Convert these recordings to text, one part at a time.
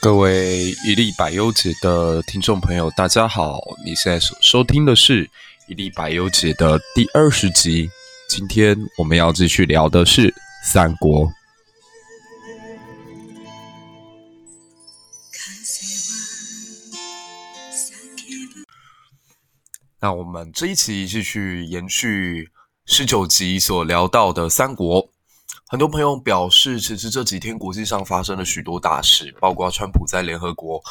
各位一历百忧解的听众朋友，大家好！你现在所收听的是一历百忧解的第二十集。今天我们要继续聊的是三国。那我们这一期继续延续十九集所聊到的三国。很多朋友表示，其实这几天国际上发生了许多大事，包括川普在联合国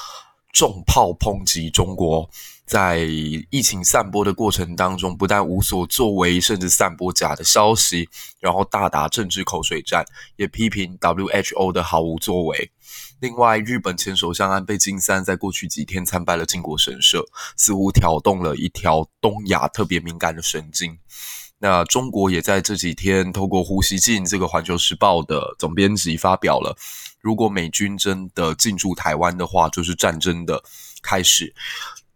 重炮抨击中国，在疫情散播的过程当中，不但无所作为，甚至散播假的消息，然后大打政治口水战，也批评 WHO 的毫无作为。另外，日本前首相安倍晋三在过去几天参拜了靖国神社，似乎挑动了一条东亚特别敏感的神经。那中国也在这几天透过胡锡进这个《环球时报》的总编辑发表了，如果美军真的进驻台湾的话，就是战争的开始。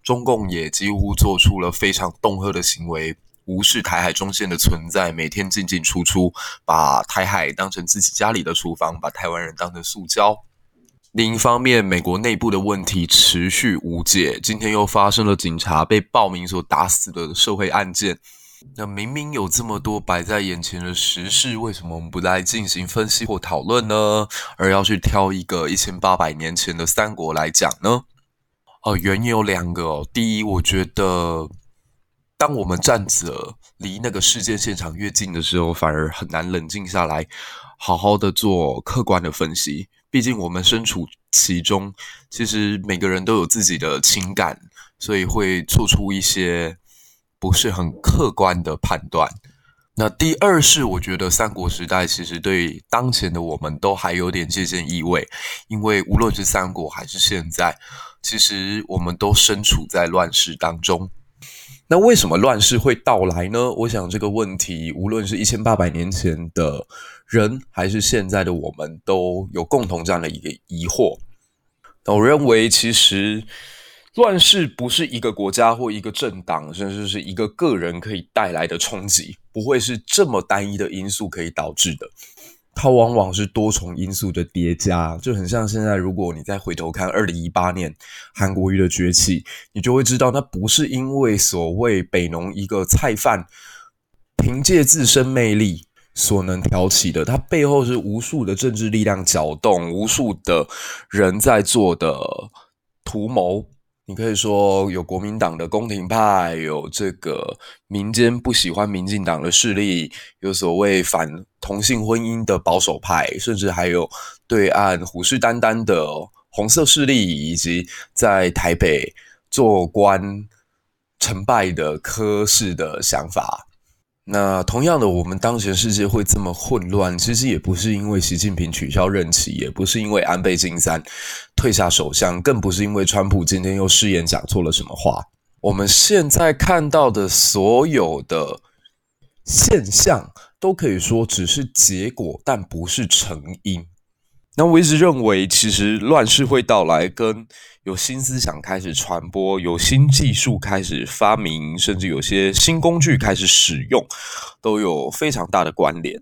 中共也几乎做出了非常恫吓的行为，无视台海中线的存在，每天进进出出，把台海当成自己家里的厨房，把台湾人当成塑胶。另一方面，美国内部的问题持续无解，今天又发生了警察被暴民所打死的社会案件。那明明有这么多摆在眼前的时事，为什么我们不来进行分析或讨论呢？而要去挑一个一千八百年前的三国来讲呢？哦，原因有两个哦。第一，我觉得当我们站着离那个事件现场越近的时候，反而很难冷静下来，好好的做客观的分析。毕竟我们身处其中，其实每个人都有自己的情感，所以会做出一些。不是很客观的判断。那第二是，我觉得三国时代其实对当前的我们都还有点借鉴意味，因为无论是三国还是现在，其实我们都身处在乱世当中。那为什么乱世会到来呢？我想这个问题，无论是一千八百年前的人，还是现在的我们，都有共同这样的一个疑惑。那我认为，其实。乱世不是一个国家或一个政党，甚至是一个个人可以带来的冲击，不会是这么单一的因素可以导致的。它往往是多重因素的叠加，就很像现在，如果你再回头看二零一八年韩国瑜的崛起，你就会知道，那不是因为所谓北农一个菜贩凭借自身魅力所能挑起的，它背后是无数的政治力量搅动，无数的人在做的图谋。你可以说有国民党的宫廷派，有这个民间不喜欢民进党的势力，有所谓反同性婚姻的保守派，甚至还有对岸虎视眈眈的红色势力，以及在台北做官成败的科室的想法。那同样的，我们当前世界会这么混乱，其实也不是因为习近平取消任期，也不是因为安倍晋三退下首相，更不是因为川普今天又失言讲错了什么话。我们现在看到的所有的现象，都可以说只是结果，但不是成因。那我一直认为，其实乱世会到来，跟有新思想开始传播，有新技术开始发明，甚至有些新工具开始使用，都有非常大的关联。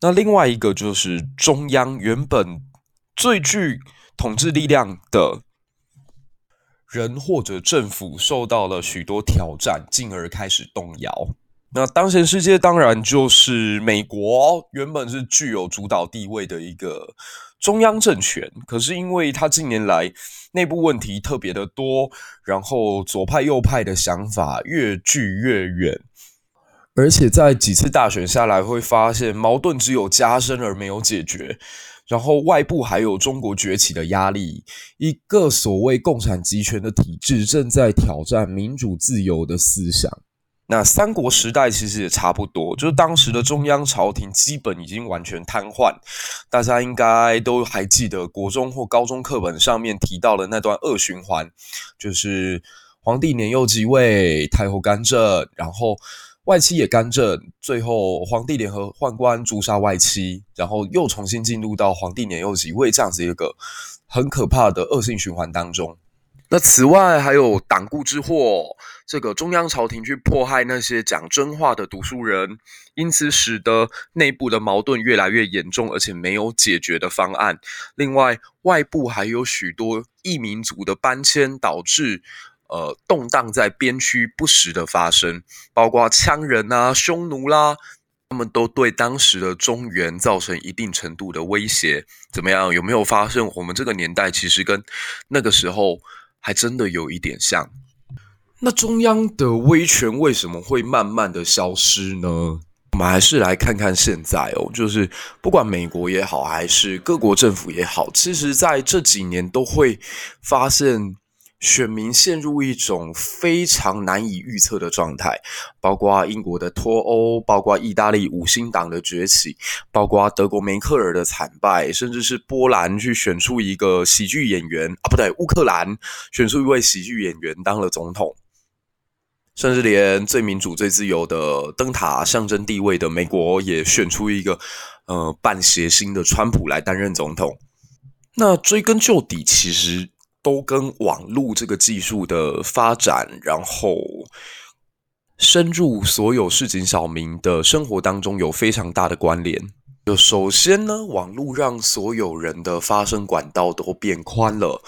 那另外一个就是中央原本最具统治力量的人或者政府受到了许多挑战，进而开始动摇。那当前世界当然就是美国，原本是具有主导地位的一个中央政权，可是因为它近年来内部问题特别的多，然后左派右派的想法越聚越远，而且在几次大选下来会发现矛盾只有加深而没有解决，然后外部还有中国崛起的压力，一个所谓共产集权的体制正在挑战民主自由的思想。那三国时代其实也差不多，就是当时的中央朝廷基本已经完全瘫痪。大家应该都还记得国中或高中课本上面提到的那段恶循环，就是皇帝年幼即位，太后干政，然后外戚也干政，最后皇帝联合宦官诛杀外戚，然后又重新进入到皇帝年幼即位这样子一个很可怕的恶性循环当中。那此外，还有党锢之祸，这个中央朝廷去迫害那些讲真话的读书人，因此使得内部的矛盾越来越严重，而且没有解决的方案。另外，外部还有许多异民族的搬迁，导致呃动荡在边区不时的发生，包括羌人啊、匈奴啦。他们都对当时的中原造成一定程度的威胁，怎么样？有没有发现我们这个年代其实跟那个时候还真的有一点像？那中央的威权为什么会慢慢的消失呢？我们还是来看看现在哦，就是不管美国也好，还是各国政府也好，其实在这几年都会发现。选民陷入一种非常难以预测的状态，包括英国的脱欧，包括意大利五星党的崛起，包括德国梅克尔的惨败，甚至是波兰去选出一个喜剧演员啊，不对，乌克兰选出一位喜剧演员当了总统，甚至连最民主、最自由的灯塔象征地位的美国也选出一个呃半谐星的川普来担任总统。那追根究底，其实。都跟网络这个技术的发展，然后深入所有市井小民的生活当中有非常大的关联。就首先呢，网络让所有人的发声管道都变宽了。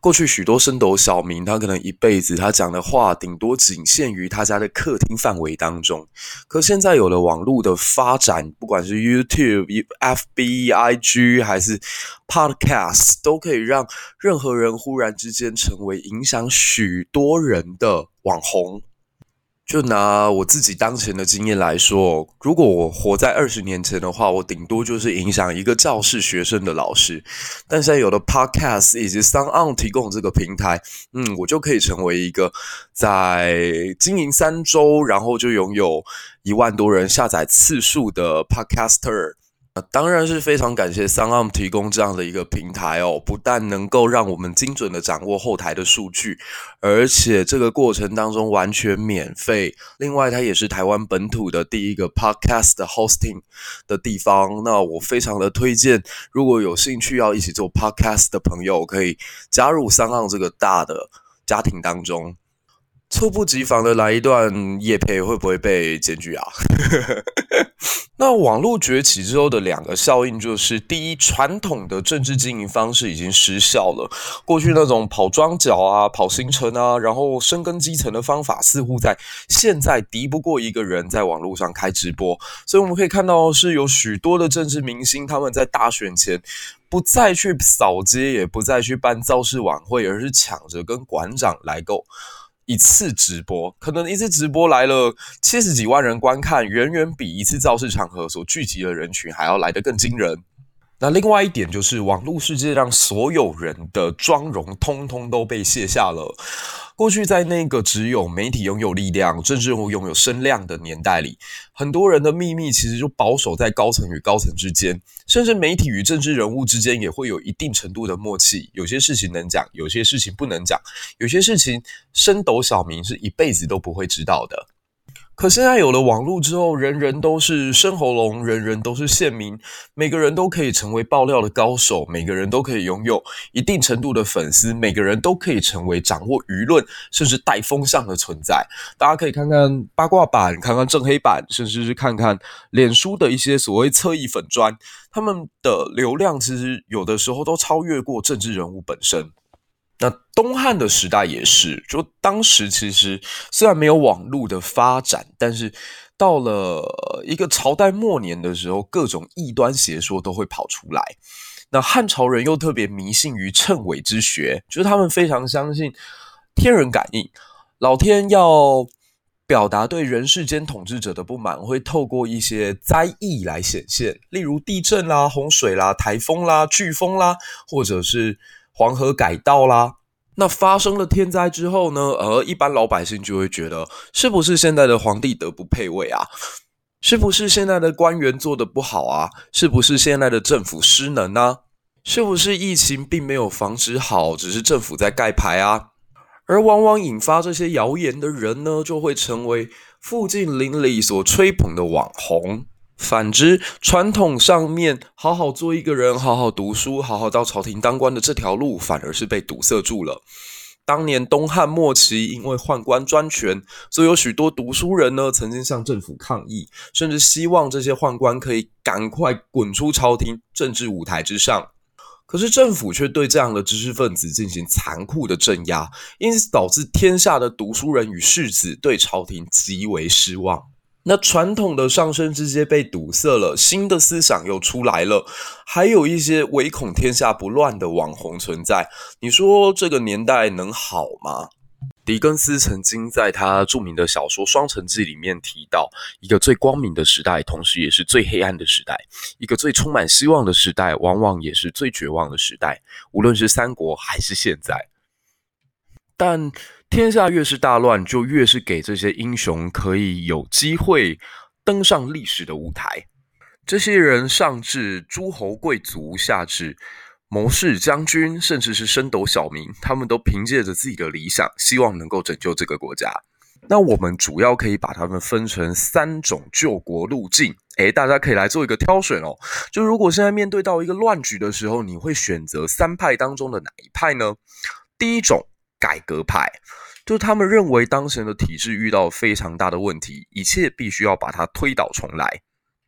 过去许多升斗小民，他可能一辈子他讲的话，顶多仅限于他家的客厅范围当中。可现在有了网络的发展，不管是 YouTube、FB、IG 还是 Podcast，都可以让任何人忽然之间成为影响许多人的网红。就拿我自己当前的经验来说，如果我活在二十年前的话，我顶多就是影响一个教室学生的老师。但现在有了 Podcast 以及 SoundOn 提供这个平台，嗯，我就可以成为一个在经营三周，然后就拥有一万多人下载次数的 Podcaster。当然是非常感谢三浪提供这样的一个平台哦，不但能够让我们精准的掌握后台的数据，而且这个过程当中完全免费。另外，它也是台湾本土的第一个 Podcast hosting 的地方。那我非常的推荐，如果有兴趣要一起做 Podcast 的朋友，可以加入三浪这个大的家庭当中。猝不及防的来一段夜配，会不会被检举啊？那网络崛起之后的两个效应就是：第一，传统的政治经营方式已经失效了。过去那种跑桩脚啊、跑行程啊，然后深耕基层的方法，似乎在现在敌不过一个人在网络上开直播。所以我们可以看到，是有许多的政治明星，他们在大选前不再去扫街，也不再去办造势晚会，而是抢着跟馆长来购。一次直播，可能一次直播来了七十几万人观看，远远比一次造势场合所聚集的人群还要来得更惊人。那另外一点就是，网络世界让所有人的妆容通通都被卸下了。过去在那个只有媒体拥有力量、政治人物拥有声量的年代里，很多人的秘密其实就保守在高层与高层之间，甚至媒体与政治人物之间也会有一定程度的默契。有些事情能讲，有些事情不能讲，有些事情升斗小民是一辈子都不会知道的。可现在有了网络之后，人人都是深喉咙，人人都是线民，每个人都可以成为爆料的高手，每个人都可以拥有一定程度的粉丝，每个人都可以成为掌握舆论甚至带风向的存在。大家可以看看八卦版，看看正黑版，甚至是看看脸书的一些所谓侧翼粉专，他们的流量其实有的时候都超越过政治人物本身。那东汉的时代也是，就当时其实虽然没有网络的发展，但是到了一个朝代末年的时候，各种异端邪说都会跑出来。那汉朝人又特别迷信于谶纬之学，就是他们非常相信天人感应，老天要表达对人世间统治者的不满，会透过一些灾异来显现，例如地震啦、洪水啦、台风啦、飓风啦，或者是。黄河改道啦，那发生了天灾之后呢？而一般老百姓就会觉得，是不是现在的皇帝德不配位啊？是不是现在的官员做得不好啊？是不是现在的政府失能啊？是不是疫情并没有防止好，只是政府在盖牌啊？而往往引发这些谣言的人呢，就会成为附近邻里所吹捧的网红。反之，传统上面好好做一个人，好好读书，好好到朝廷当官的这条路，反而是被堵塞住了。当年东汉末期，因为宦官专权，所以有许多读书人呢，曾经向政府抗议，甚至希望这些宦官可以赶快滚出朝廷政治舞台之上。可是政府却对这样的知识分子进行残酷的镇压，因此导致天下的读书人与士子对朝廷极为失望。那传统的上升之阶被堵塞了，新的思想又出来了，还有一些唯恐天下不乱的网红存在。你说这个年代能好吗？狄更斯曾经在他著名的小说《双城记》里面提到，一个最光明的时代，同时也是最黑暗的时代；一个最充满希望的时代，往往也是最绝望的时代。无论是三国还是现在，但。天下越是大乱，就越是给这些英雄可以有机会登上历史的舞台。这些人上至诸侯贵族，下至谋士将军，甚至是升斗小民，他们都凭借着自己的理想，希望能够拯救这个国家。那我们主要可以把他们分成三种救国路径。诶，大家可以来做一个挑选哦。就如果现在面对到一个乱局的时候，你会选择三派当中的哪一派呢？第一种。改革派，就他们认为当前的体制遇到非常大的问题，一切必须要把它推倒重来。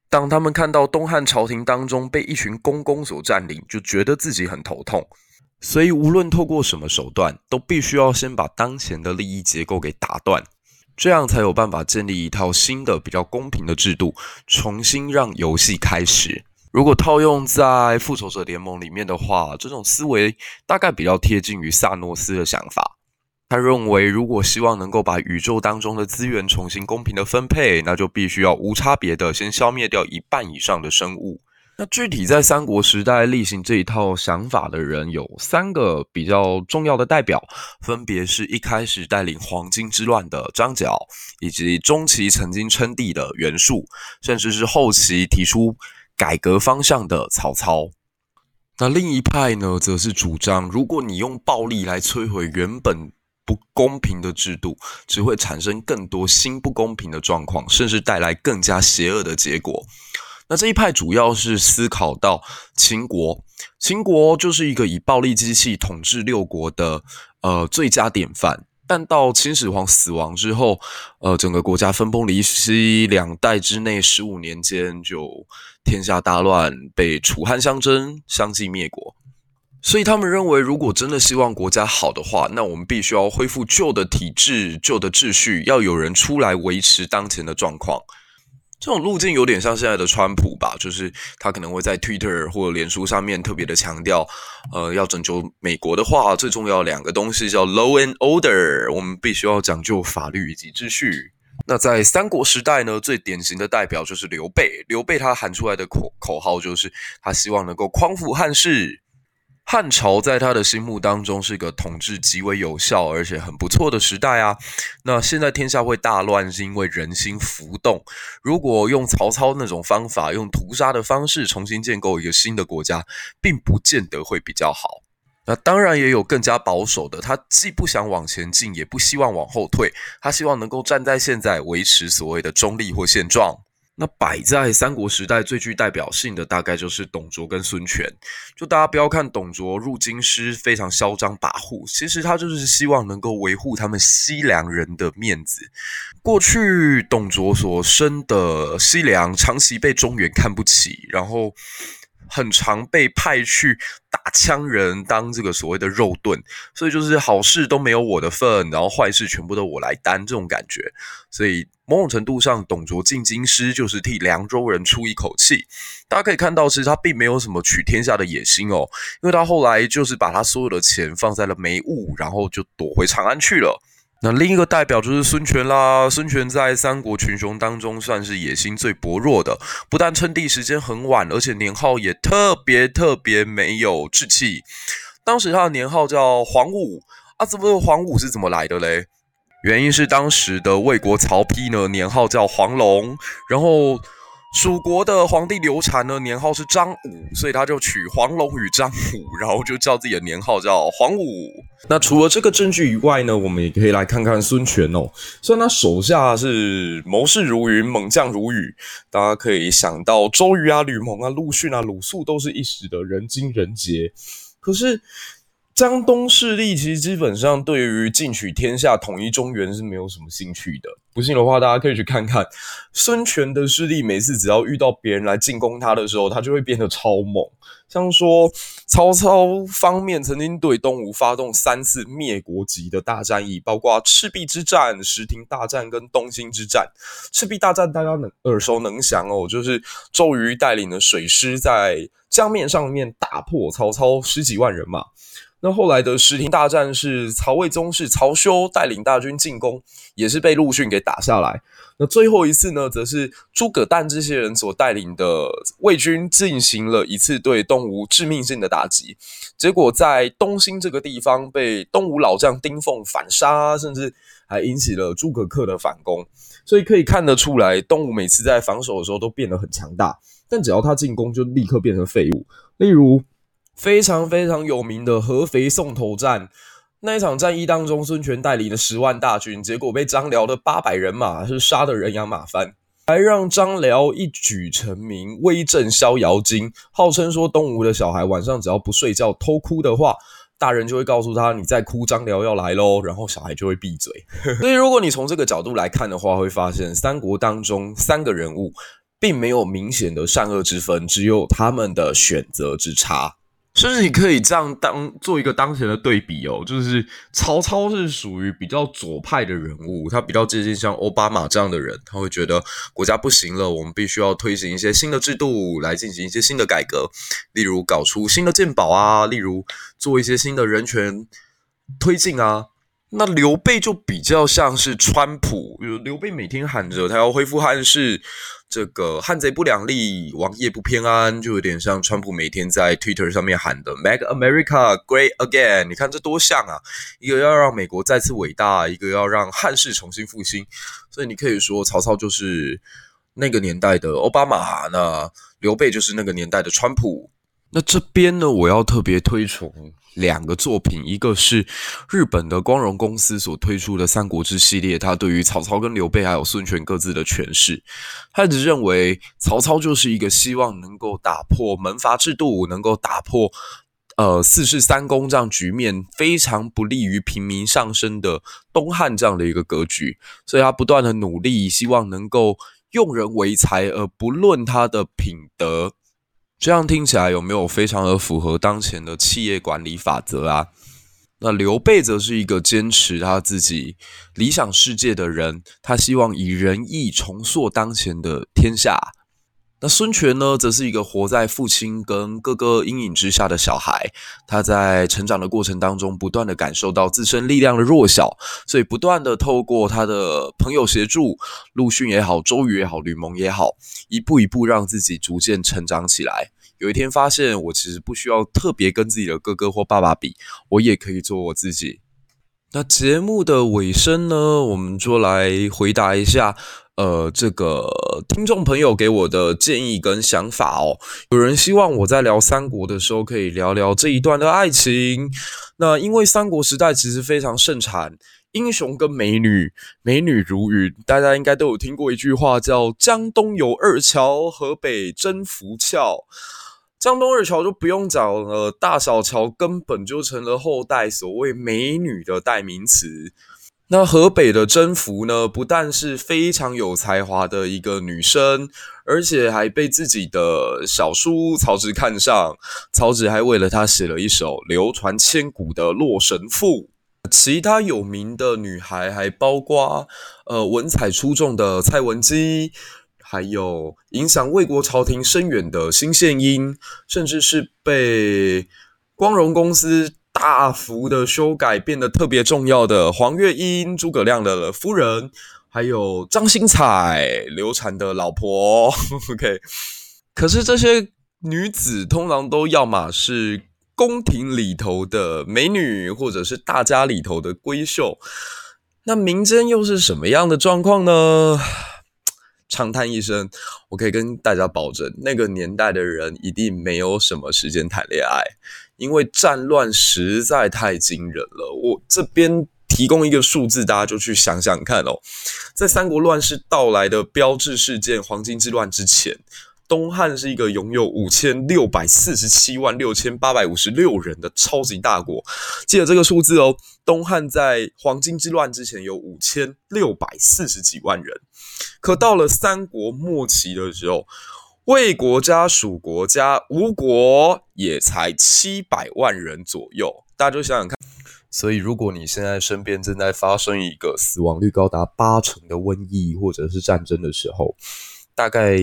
当他们看到东汉朝廷当中被一群公公所占领，就觉得自己很头痛。所以无论透过什么手段，都必须要先把当前的利益结构给打断，这样才有办法建立一套新的、比较公平的制度，重新让游戏开始。如果套用在复仇者联盟里面的话，这种思维大概比较贴近于萨诺斯的想法。他认为，如果希望能够把宇宙当中的资源重新公平的分配，那就必须要无差别的先消灭掉一半以上的生物。那具体在三国时代例行这一套想法的人有三个比较重要的代表，分别是一开始带领黄巾之乱的张角，以及中期曾经称帝的袁术，甚至是后期提出。改革方向的曹操，那另一派呢，则是主张，如果你用暴力来摧毁原本不公平的制度，只会产生更多新不公平的状况，甚至带来更加邪恶的结果。那这一派主要是思考到秦国，秦国就是一个以暴力机器统治六国的呃最佳典范。但到秦始皇死亡之后，呃，整个国家分崩离析，两代之内十五年间就天下大乱，被楚汉相争，相继灭国。所以他们认为，如果真的希望国家好的话，那我们必须要恢复旧的体制、旧的秩序，要有人出来维持当前的状况。这种路径有点像现在的川普吧，就是他可能会在 Twitter 或者脸书上面特别的强调，呃，要拯救美国的话，最重要两个东西叫 Law and Order，我们必须要讲究法律以及秩序。那在三国时代呢，最典型的代表就是刘备，刘备他喊出来的口口号就是他希望能够匡扶汉室。汉朝在他的心目当中是一个统治极为有效而且很不错的时代啊。那现在天下会大乱，是因为人心浮动。如果用曹操那种方法，用屠杀的方式重新建构一个新的国家，并不见得会比较好。那当然也有更加保守的，他既不想往前进，也不希望往后退，他希望能够站在现在，维持所谓的中立或现状。那摆在三国时代最具代表性的，大概就是董卓跟孙权。就大家不要看董卓入京师非常嚣张跋扈，其实他就是希望能够维护他们西凉人的面子。过去董卓所生的西凉长期被中原看不起，然后很常被派去打羌人当这个所谓的肉盾，所以就是好事都没有我的份，然后坏事全部都我来担这种感觉，所以。某种程度上，董卓进京师就是替凉州人出一口气。大家可以看到，其实他并没有什么取天下的野心哦，因为他后来就是把他所有的钱放在了煤务，然后就躲回长安去了。那另一个代表就是孙权啦。孙权在三国群雄当中算是野心最薄弱的，不但称帝时间很晚，而且年号也特别特别没有志气。当时他的年号叫黄武啊，这个黄武是怎么来的嘞？原因是当时的魏国曹丕呢，年号叫黄龙，然后蜀国的皇帝刘禅呢，年号是张武，所以他就取黄龙与张武，然后就叫自己的年号叫黄武。那除了这个证据以外呢，我们也可以来看看孙权哦。虽然他手下是谋士如云，猛将如雨，大家可以想到周瑜啊、吕蒙啊、陆逊啊、鲁肃都是一时的人精人杰，可是。江东势力其实基本上对于进取天下、统一中原是没有什么兴趣的。不信的话，大家可以去看看孙权的势力。每次只要遇到别人来进攻他的时候，他就会变得超猛。像说曹操方面曾经对东吴发动三次灭国级的大战役，包括赤壁之战、石亭大战跟东兴之战。赤壁大战大家能耳熟能详哦，就是周瑜带领的水师在江面上面打破曹操十几万人马。那后来的石亭大战是曹魏宗室曹休带领大军进攻，也是被陆逊给打下来。那最后一次呢，则是诸葛诞这些人所带领的魏军进行了一次对东吴致命性的打击，结果在东兴这个地方被东吴老将丁奉反杀，甚至还引起了诸葛恪的反攻。所以可以看得出来，东吴每次在防守的时候都变得很强大，但只要他进攻，就立刻变成废物。例如。非常非常有名的合肥送头战，那一场战役当中，孙权带领了十万大军，结果被张辽的八百人马是杀得人仰马翻，还让张辽一举成名，威震逍遥津，号称说东吴的小孩晚上只要不睡觉偷哭的话，大人就会告诉他你再哭，张辽要来喽，然后小孩就会闭嘴。所以如果你从这个角度来看的话，会发现三国当中三个人物并没有明显的善恶之分，只有他们的选择之差。甚至你可以这样当做一个当前的对比哦，就是曹操是属于比较左派的人物，他比较接近像奥巴马这样的人，他会觉得国家不行了，我们必须要推行一些新的制度来进行一些新的改革，例如搞出新的健保啊，例如做一些新的人权推进啊。那刘备就比较像是川普，刘备每天喊着他要恢复汉室，这个汉贼不两立，王业不偏安，就有点像川普每天在 Twitter 上面喊的 “Make America Great Again”。你看这多像啊！一个要让美国再次伟大，一个要让汉室重新复兴。所以你可以说曹操就是那个年代的奥巴马，那刘备就是那个年代的川普。那这边呢，我要特别推崇两个作品，一个是日本的光荣公司所推出的《三国志》系列，他对于曹操跟刘备还有孙权各自的诠释。他一直认为曹操就是一个希望能够打破门阀制度，能够打破呃四世三公这样局面非常不利于平民上升的东汉这样的一个格局，所以他不断的努力，希望能够用人为才，而不论他的品德。这样听起来有没有非常的符合当前的企业管理法则啊？那刘备则是一个坚持他自己理想世界的人，他希望以仁义重塑当前的天下。那孙权呢，则是一个活在父亲跟哥哥阴影之下的小孩。他在成长的过程当中，不断的感受到自身力量的弱小，所以不断的透过他的朋友协助，陆逊也好，周瑜也好，吕蒙也好，一步一步让自己逐渐成长起来。有一天发现，我其实不需要特别跟自己的哥哥或爸爸比，我也可以做我自己。那节目的尾声呢，我们就来回答一下。呃，这个听众朋友给我的建议跟想法哦，有人希望我在聊三国的时候可以聊聊这一段的爱情。那因为三国时代其实非常盛产英雄跟美女，美女如云，大家应该都有听过一句话叫“江东有二乔，河北征服俏”。江东二乔就不用讲了，大小乔根本就成了后代所谓美女的代名词。那河北的甄宓呢，不但是非常有才华的一个女生，而且还被自己的小叔曹植看上。曹植还为了她写了一首流传千古的《洛神赋》。其他有名的女孩还包括呃文采出众的蔡文姬，还有影响魏国朝廷深远的新献英，甚至是被光荣公司。大幅的修改变得特别重要的黄月英，诸葛亮的夫人，还有张星彩，刘禅的老婆。OK，可是这些女子通常都要么是宫廷里头的美女，或者是大家里头的闺秀。那民间又是什么样的状况呢？长叹一声，我可以跟大家保证，那个年代的人一定没有什么时间谈恋爱。因为战乱实在太惊人了，我这边提供一个数字，大家就去想想看哦。在三国乱世到来的标志事件黄巾之乱之前，东汉是一个拥有五千六百四十七万六千八百五十六人的超级大国，记得这个数字哦。东汉在黄巾之乱之前有五千六百四十几万人，可到了三国末期的时候，魏国加蜀国加吴国也才七百万人左右。大家就想想看，所以如果你现在身边正在发生一个死亡率高达八成的瘟疫或者是战争的时候，大概。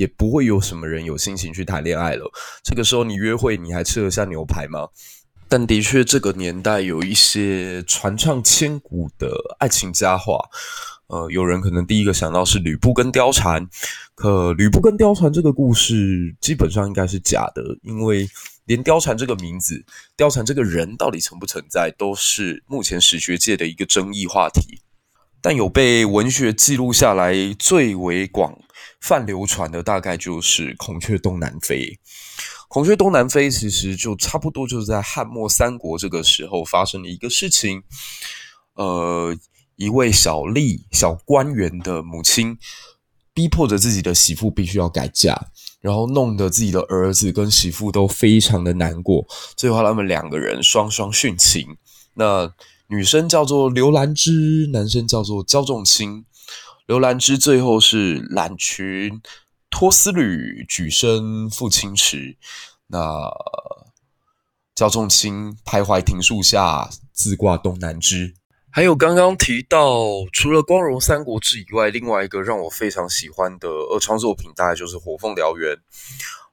也不会有什么人有心情去谈恋爱了。这个时候你约会，你还吃得下牛排吗？但的确，这个年代有一些传唱千古的爱情佳话。呃，有人可能第一个想到是吕布跟貂蝉，可吕布跟貂蝉这个故事基本上应该是假的，因为连貂蝉这个名字、貂蝉这个人到底存不存在，都是目前史学界的一个争议话题。但有被文学记录下来最为广泛流传的，大概就是孔雀东南飞。孔雀东南飞其实就差不多就是在汉末三国这个时候发生的一个事情。呃，一位小吏、小官员的母亲，逼迫着自己的媳妇必须要改嫁，然后弄得自己的儿子跟媳妇都非常的难过。最后他们两个人双双殉情。那女生叫做刘兰芝，男生叫做焦仲卿。刘兰芝最后是揽裙脱丝履，举身赴清池。那焦仲卿徘徊庭树下，自挂东南枝。还有刚刚提到，除了《光荣三国志》以外，另外一个让我非常喜欢的二创作品，大概就是《火凤燎原》。《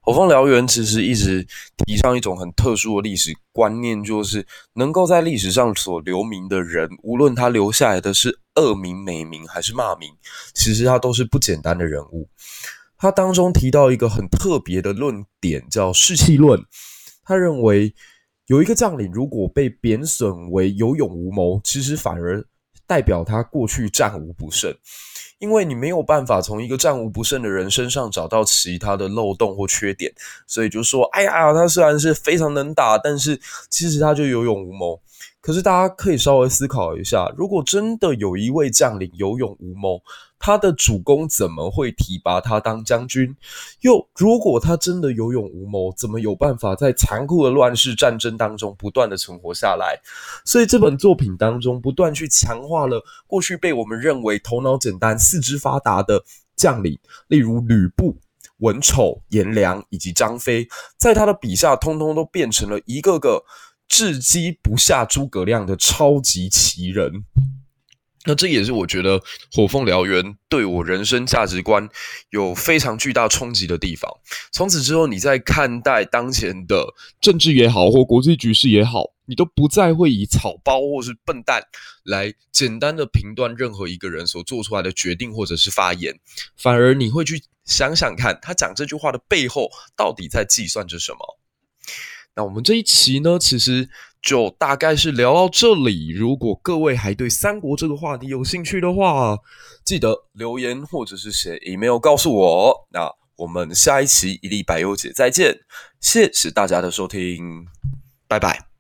火凤燎原》其实一直提倡一种很特殊的历史观念，就是能够在历史上所留名的人，无论他留下来的是恶名、美名还是骂名，其实他都是不简单的人物。他当中提到一个很特别的论点，叫士气论。他认为有一个将领如果被贬损为有勇无谋，其实反而代表他过去战无不胜。因为你没有办法从一个战无不胜的人身上找到其他的漏洞或缺点，所以就说：“哎呀，他虽然是非常能打，但是其实他就有勇无谋。”可是大家可以稍微思考一下，如果真的有一位将领有勇无谋，他的主公怎么会提拔他当将军？又如果他真的有勇无谋，怎么有办法在残酷的乱世战争当中不断的存活下来？所以这本作品当中不断去强化了过去被我们认为头脑简单、四肢发达的将领，例如吕布、文丑、颜良以及张飞，在他的笔下，通通都变成了一个个智机不下诸葛亮的超级奇人。那这也是我觉得《火凤燎原》对我人生价值观有非常巨大冲击的地方。从此之后，你在看待当前的政治也好，或国际局势也好，你都不再会以草包或是笨蛋来简单的评断任何一个人所做出来的决定或者是发言，反而你会去想想看，他讲这句话的背后到底在计算着什么。那我们这一期呢，其实就大概是聊到这里。如果各位还对三国这个话题有兴趣的话，记得留言或者是写 email 告诉我。那我们下一期一粒百忧解再见，谢谢大家的收听，拜拜。